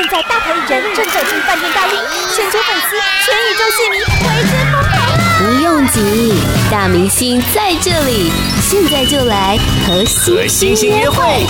现在大牌艺人正走进饭店大厅，全球粉丝、全宇宙戏迷为之疯狂！不用急，大明星在这里，现在就来和星星约会。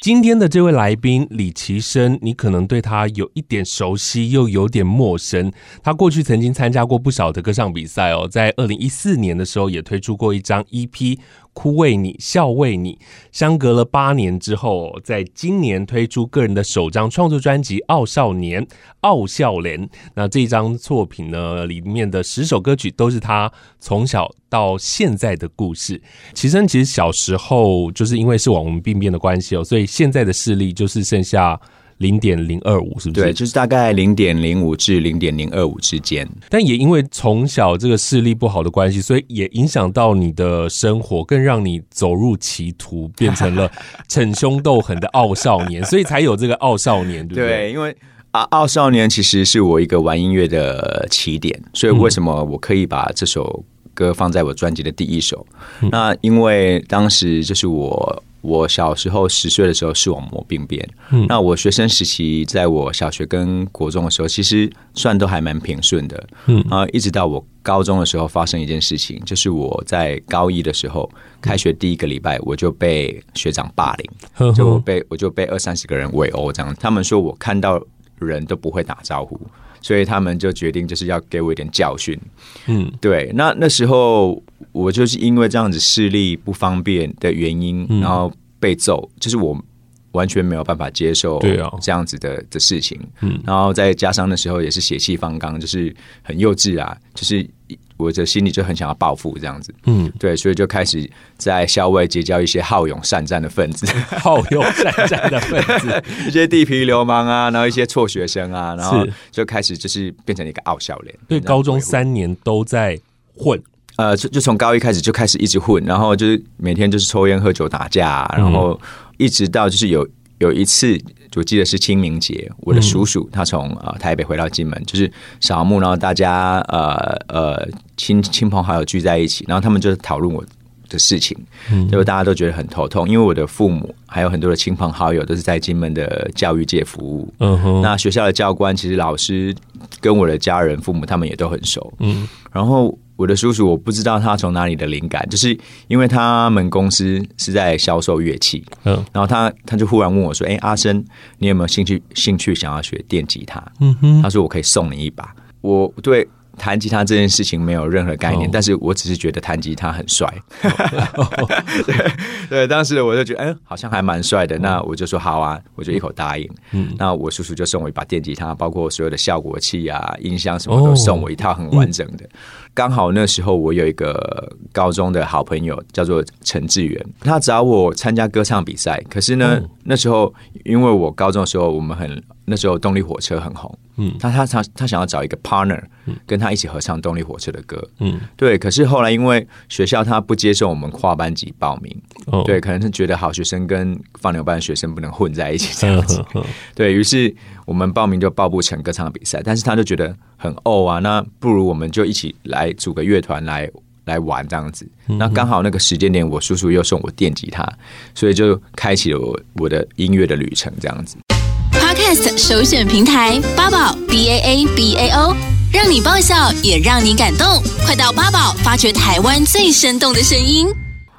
今天的这位来宾李奇生，你可能对他有一点熟悉，又有点陌生。他过去曾经参加过不少的歌唱比赛哦，在二零一四年的时候也推出过一张 EP。哭为你，笑为你。相隔了八年之后，在今年推出个人的首张创作专辑《傲少年》，傲笑脸。那这张作品呢，里面的十首歌曲都是他从小到现在的故事。奇生其实小时候就是因为是网红病变的关系哦，所以现在的视力就是剩下。零点零二五是不是？对，就是大概零点零五至零点零二五之间。但也因为从小这个视力不好的关系，所以也影响到你的生活，更让你走入歧途，变成了逞凶斗狠的傲少年，所以才有这个傲少年，对不对？对，因为啊，傲少年其实是我一个玩音乐的起点，所以为什么我可以把这首歌放在我专辑的第一首？嗯、那因为当时就是我。我小时候十岁的时候视网膜病变，嗯，那我学生时期在我小学跟国中的时候，其实算都还蛮平顺的，嗯，啊一直到我高中的时候发生一件事情，就是我在高一的时候开学第一个礼拜，我就被学长霸凌，就被我就被二三十个人围殴这样，他们说我看到人都不会打招呼，所以他们就决定就是要给我一点教训，嗯，对，那那时候。我就是因为这样子视力不方便的原因，然后被揍，就是我完全没有办法接受对啊这样子的的事情。嗯，然后再加上那时候也是血气方刚，就是很幼稚啊，就是我的心里就很想要报复这样子。嗯，对，所以就开始在校外结交一些好勇善战的分子，好勇善战的分子，一些地痞流氓啊，然后一些辍学生啊，然后就开始就是变成一个傲笑脸。对，高中三年都在混。呃，就就从高一开始就开始一直混，然后就是每天就是抽烟喝酒打架，然后一直到就是有有一次，我记得是清明节，我的叔叔他从呃台北回到金门，就是扫墓，然后大家呃呃亲亲朋好友聚在一起，然后他们就讨论我的事情，就大家都觉得很头痛，因为我的父母还有很多的亲朋好友都是在金门的教育界服务，嗯哼，那学校的教官其实老师跟我的家人父母他们也都很熟，嗯，然后。我的叔叔，我不知道他从哪里的灵感，就是因为他们公司是在销售乐器，嗯，然后他他就忽然问我说：“哎，阿生，你有没有兴趣兴趣想要学电吉他？”嗯哼，他说：“我可以送你一把。”我对。弹吉他这件事情没有任何概念，oh. 但是我只是觉得弹吉他很帅。Oh. 对对，当时我就觉得，哎，好像还蛮帅的。那我就说好啊，我就一口答应。嗯，那我叔叔就送我一把电吉他，包括所有的效果器啊、音箱什么都送我一套很完整的。刚、oh. 好那时候我有一个高中的好朋友叫做陈志远，他找我参加歌唱比赛。可是呢，oh. 那时候因为我高中的时候我们很。那时候动力火车很红，嗯，他他他他想要找一个 partner，跟他一起合唱动力火车的歌，嗯，对。可是后来因为学校他不接受我们跨班级报名，哦，对，可能是觉得好学生跟放牛班的学生不能混在一起这样子，呵呵呵对，于是我们报名就报不成歌唱比赛。但是他就觉得很哦啊，那不如我们就一起来组个乐团来来玩这样子。那刚好那个时间点，我叔叔又送我电吉他，所以就开启了我我的音乐的旅程这样子。Podcast 首选平台八宝 B A A B A O，让你爆笑也让你感动，快到八宝发掘台湾最生动的声音。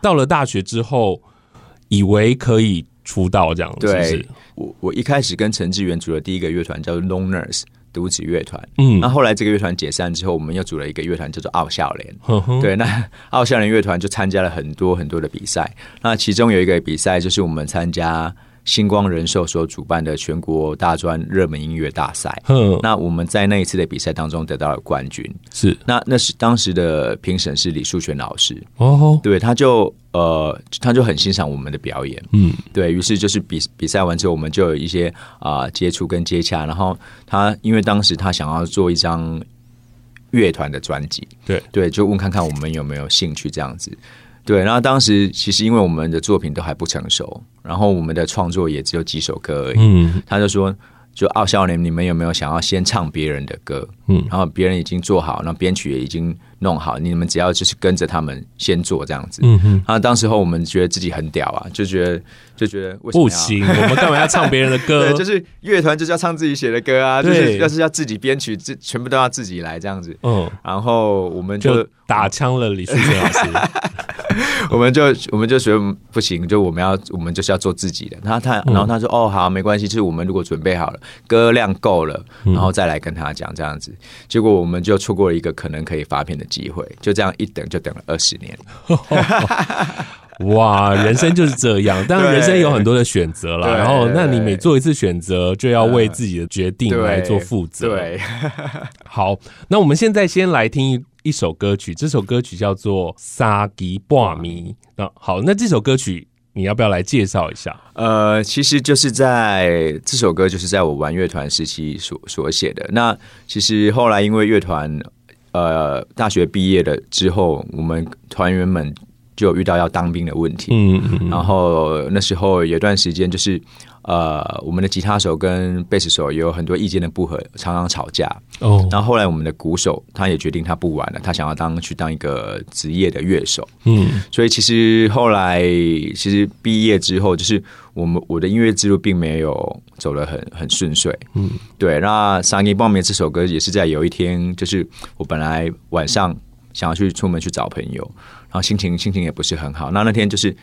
到了大学之后，以为可以出道这样，对，是不是？我我一开始跟陈志远组了第一个乐团叫做 Loners 独子乐团，嗯，那后，来这个乐团解散之后，我们又组了一个乐团叫做傲笑脸，对，那傲笑脸乐团就参加了很多很多的比赛，那其中有一个比赛就是我们参加。星光人寿所主办的全国大专热门音乐大赛，嗯，那我们在那一次的比赛当中得到了冠军，是。那那是当时的评审是李树全老师，哦，对，他就呃，他就很欣赏我们的表演，嗯，对，于是就是比比赛完之后，我们就有一些啊、呃、接触跟接洽，然后他因为当时他想要做一张乐团的专辑，对。对，就问看看我们有没有兴趣这样子。对，然后当时其实因为我们的作品都还不成熟，然后我们的创作也只有几首歌而已。嗯，他就说：“就傲少年，你们有没有想要先唱别人的歌？嗯，然后别人已经做好，那编曲也已经弄好，你们只要就是跟着他们先做这样子。嗯哼，啊，当时候我们觉得自己很屌啊，就觉得就觉得不行，我们干嘛要唱别人的歌？对，就是乐团就是要唱自己写的歌啊，就是要是要自己编曲，这全部都要自己来这样子。嗯，然后我们就，就打枪了李淑娟老师。我们就我们就觉得不行，就我们要我们就是要做自己的。他他然后他说、嗯、哦好没关系，就是我们如果准备好了，歌量够了，然后再来跟他讲这样子。结果我们就错过了一个可能可以发片的机会，就这样一等就等了二十年。哇，人生就是这样，当然人生有很多的选择了。然后，那你每做一次选择，就要为自己的决定来做负责。对，对 好，那我们现在先来听一首歌曲，这首歌曲叫做《三更半暝》。那好，那这首歌曲你要不要来介绍一下？呃，其实就是在这首歌就是在我玩乐团时期所所写的。那其实后来因为乐团呃大学毕业了之后，我们团员们。就有遇到要当兵的问题，嗯，嗯，然后那时候有段时间就是，呃，我们的吉他手跟贝斯手也有很多意见的不合，常常吵架。哦，然后后来我们的鼓手他也决定他不玩了，他想要当去当一个职业的乐手。嗯，所以其实后来其实毕业之后，就是我们我的音乐之路并没有走得很很顺遂。嗯，对，那《s u n n Bomb》这首歌也是在有一天，就是我本来晚上想要去出门去找朋友。然后心情心情也不是很好，那那天就是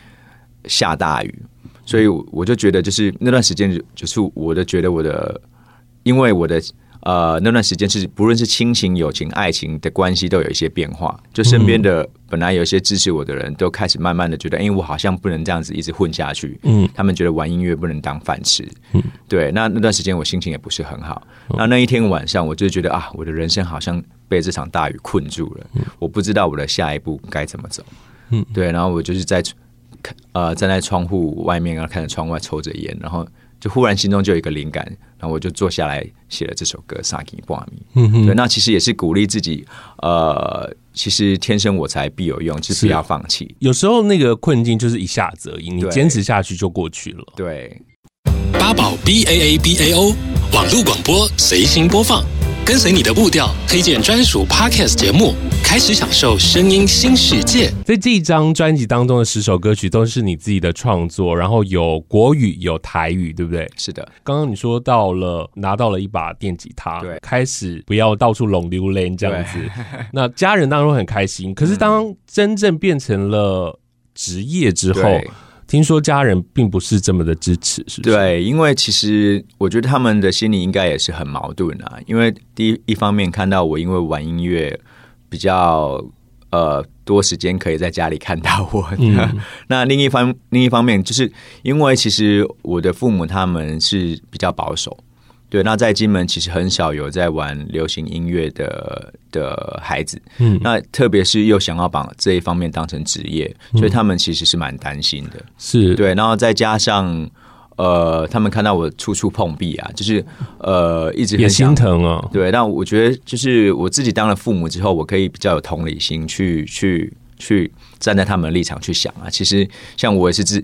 下大雨，所以我就觉得就是那段时间就是我的觉得我的，因为我的呃那段时间是不论是亲情、友情、爱情的关系都有一些变化，就身边的本来有一些支持我的人都开始慢慢的觉得，因为我好像不能这样子一直混下去，嗯，他们觉得玩音乐不能当饭吃，嗯，对，那那段时间我心情也不是很好，那那一天晚上我就觉得啊，我的人生好像。被这场大雨困住了，我不知道我的下一步该怎么走。嗯，对，然后我就是在呃站在窗户外面，然后看着窗外抽着烟，然后就忽然心中就有一个灵感，然后我就坐下来写了这首歌《三更半暝》。嗯哼，对，那其实也是鼓励自己，呃，其实天生我材必有用，就是不要放弃。有时候那个困境就是一下子而已，你坚持下去就过去了。对，八宝 B A A B A O 网络广播随心播放。跟随你的步调，推荐专属 Podcast 节目，开始享受声音新世界。在这一张专辑当中的十首歌曲都是你自己的创作，然后有国语有台语，对不对？是的。刚刚你说到了拿到了一把电吉他，对，开始不要到处拢溜连这样子。那家人当然会很开心，可是当真正变成了职业之后。听说家人并不是这么的支持，是不是？对，因为其实我觉得他们的心里应该也是很矛盾啊。因为第一一方面看到我因为玩音乐比较呃多时间可以在家里看到我，嗯、那另一方另一方面就是因为其实我的父母他们是比较保守。对，那在金门其实很少有在玩流行音乐的的孩子，嗯，那特别是又想要把这一方面当成职业，所以他们其实是蛮担心的，是。对，然后再加上呃，他们看到我处处碰壁啊，就是呃，一直很也心疼啊，对，但我觉得就是我自己当了父母之后，我可以比较有同理心去，去去去站在他们的立场去想啊，其实像我也是自。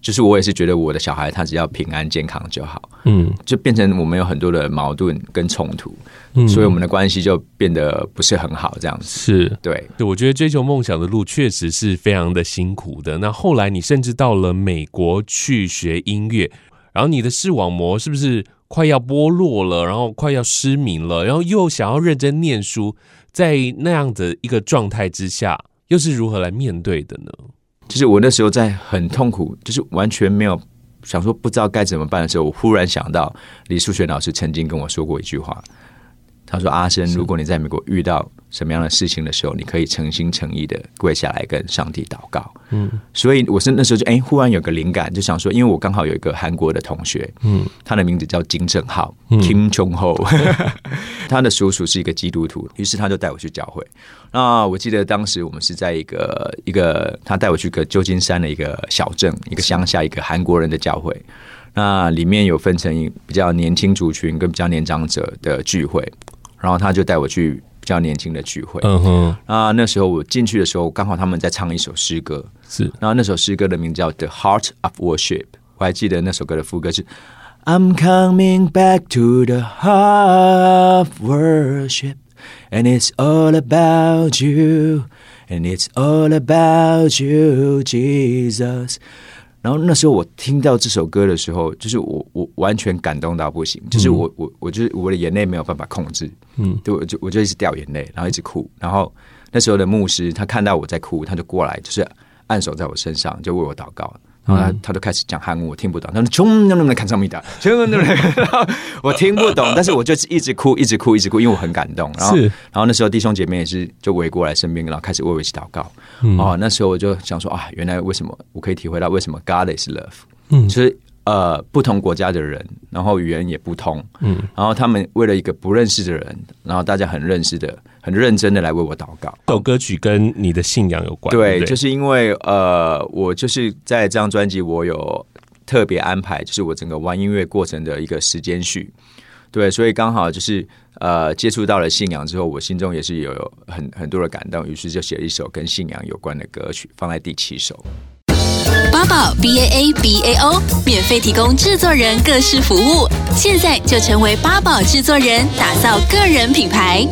就是我也是觉得我的小孩他只要平安健康就好，嗯，就变成我们有很多的矛盾跟冲突，嗯，所以我们的关系就变得不是很好，这样子是对。对，我觉得追求梦想的路确实是非常的辛苦的。那后来你甚至到了美国去学音乐，然后你的视网膜是不是快要剥落了，然后快要失明了，然后又想要认真念书，在那样的一个状态之下，又是如何来面对的呢？就是我那时候在很痛苦，就是完全没有想说不知道该怎么办的时候，我忽然想到李淑璇老师曾经跟我说过一句话，他说：“阿生，如果你在美国遇到……”什么样的事情的时候，你可以诚心诚意的跪下来跟上帝祷告。嗯，所以我是那时候就哎、欸，忽然有个灵感，就想说，因为我刚好有一个韩国的同学，嗯，他的名字叫金正浩、嗯、，Kim Jong Ho，他的叔叔是一个基督徒，于是他就带我去教会。那我记得当时我们是在一个一个，他带我去个旧金山的一个小镇，一个乡下，一个韩国人的教会。那里面有分成比较年轻族群跟比较年长者的聚会，然后他就带我去。比较年轻的聚会，嗯哼，啊，那时候我进去的时候，刚好他们在唱一首诗歌，是，然后那首诗歌的名字叫《The Heart of Worship》，我还记得那首歌的副歌是 "I'm coming back to the heart of worship,，And it's all about you，And it's all about you Jesus。然后那时候我听到这首歌的时候，就是我我完全感动到不行，就是我我我就是我的眼泪没有办法控制，嗯，对，我就我就一直掉眼泪，然后一直哭。然后那时候的牧师他看到我在哭，他就过来就是按手在我身上，就为我祷告。然后他他就开始讲韩文，我听不懂。他说：“穷，能不能看上面的？冲，能不能？”我听不懂，但是我就一直哭，一直哭，一直哭，因为我很感动。然后，然后那时候弟兄姐妹也是就围过来身边，然后开始为我一起祷告。嗯、哦，那时候我就想说啊，原来为什么我可以体会到为什么 God is love？嗯，就是。呃，不同国家的人，然后语言也不通，嗯，然后他们为了一个不认识的人，然后大家很认识的、很认真的来为我祷告。这首歌曲跟你的信仰有关，对，对，就是因为呃，我就是在这张专辑，我有特别安排，就是我整个玩音乐过程的一个时间序，对，所以刚好就是呃，接触到了信仰之后，我心中也是有很很多的感动，于是就写了一首跟信仰有关的歌曲，放在第七首。八宝 B A A B A O 免费提供制作人各式服务，现在就成为八宝制作人，打造个人品牌。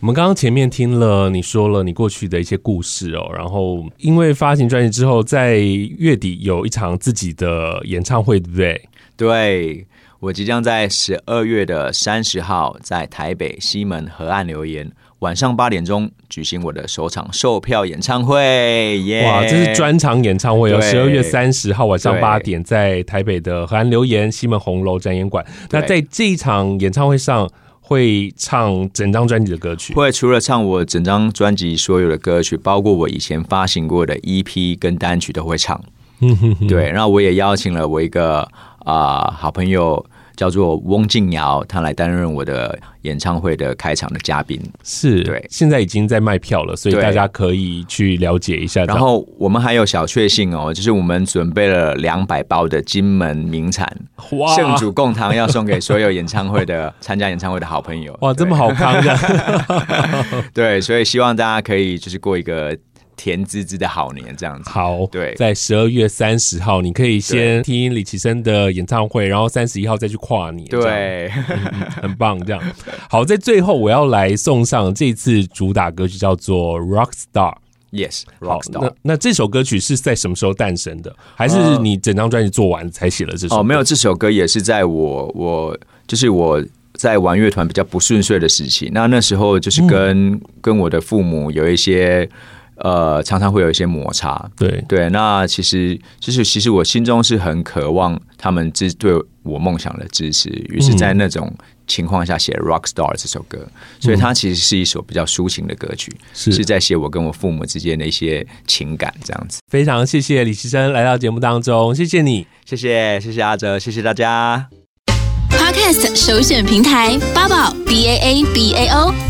我们刚刚前面听了你说了你过去的一些故事哦，然后因为发行专辑之后，在月底有一场自己的演唱会，对不对？对，我即将在十二月的三十号在台北西门河岸留言。晚上八点钟举行我的首场售票演唱会，耶！哇，这是专场演唱会哦！十二月三十号晚上八点，在台北的河岸留言西门红楼展演馆。那在这一场演唱会上，会唱整张专辑的歌曲？会，除了唱我整张专辑所有的歌曲，包括我以前发行过的 EP 跟单曲都会唱。对。然后我也邀请了我一个啊、呃、好朋友。叫做翁静瑶，他来担任我的演唱会的开场的嘉宾。是对，现在已经在卖票了，所以大家可以去了解一下。然后我们还有小确幸哦，就是我们准备了两百包的金门名产圣主贡糖，要送给所有演唱会的参加演唱会的好朋友。哇，这么好康的！对，所以希望大家可以就是过一个。甜滋滋的好年，这样子。好，对，在十二月三十号，你可以先听李奇生的演唱会，然后三十一号再去跨年。对，嗯，很棒，这样。好，在最后我要来送上这次主打歌曲，叫做《Rock Star》。Yes，Rock Star。那那这首歌曲是在什么时候诞生的？还是你整张专辑做完才写了这首？哦，没有，这首歌也是在我我就是我在玩乐团比较不顺遂的时期。那那时候就是跟、嗯、跟我的父母有一些。呃，常常会有一些摩擦，对对。那其实就是，其实我心中是很渴望他们支对我梦想的支持，于是，在那种情况下写《Rock Star》这首歌，嗯，所以它其实是一首比较抒情的歌曲，是，是在写我跟我父母之间的一些情感，这样子。非常谢谢李奇生来到节目当中，谢谢你，谢谢谢谢阿哲，谢谢大家。Podcast 首选平台八宝 B A A B A O。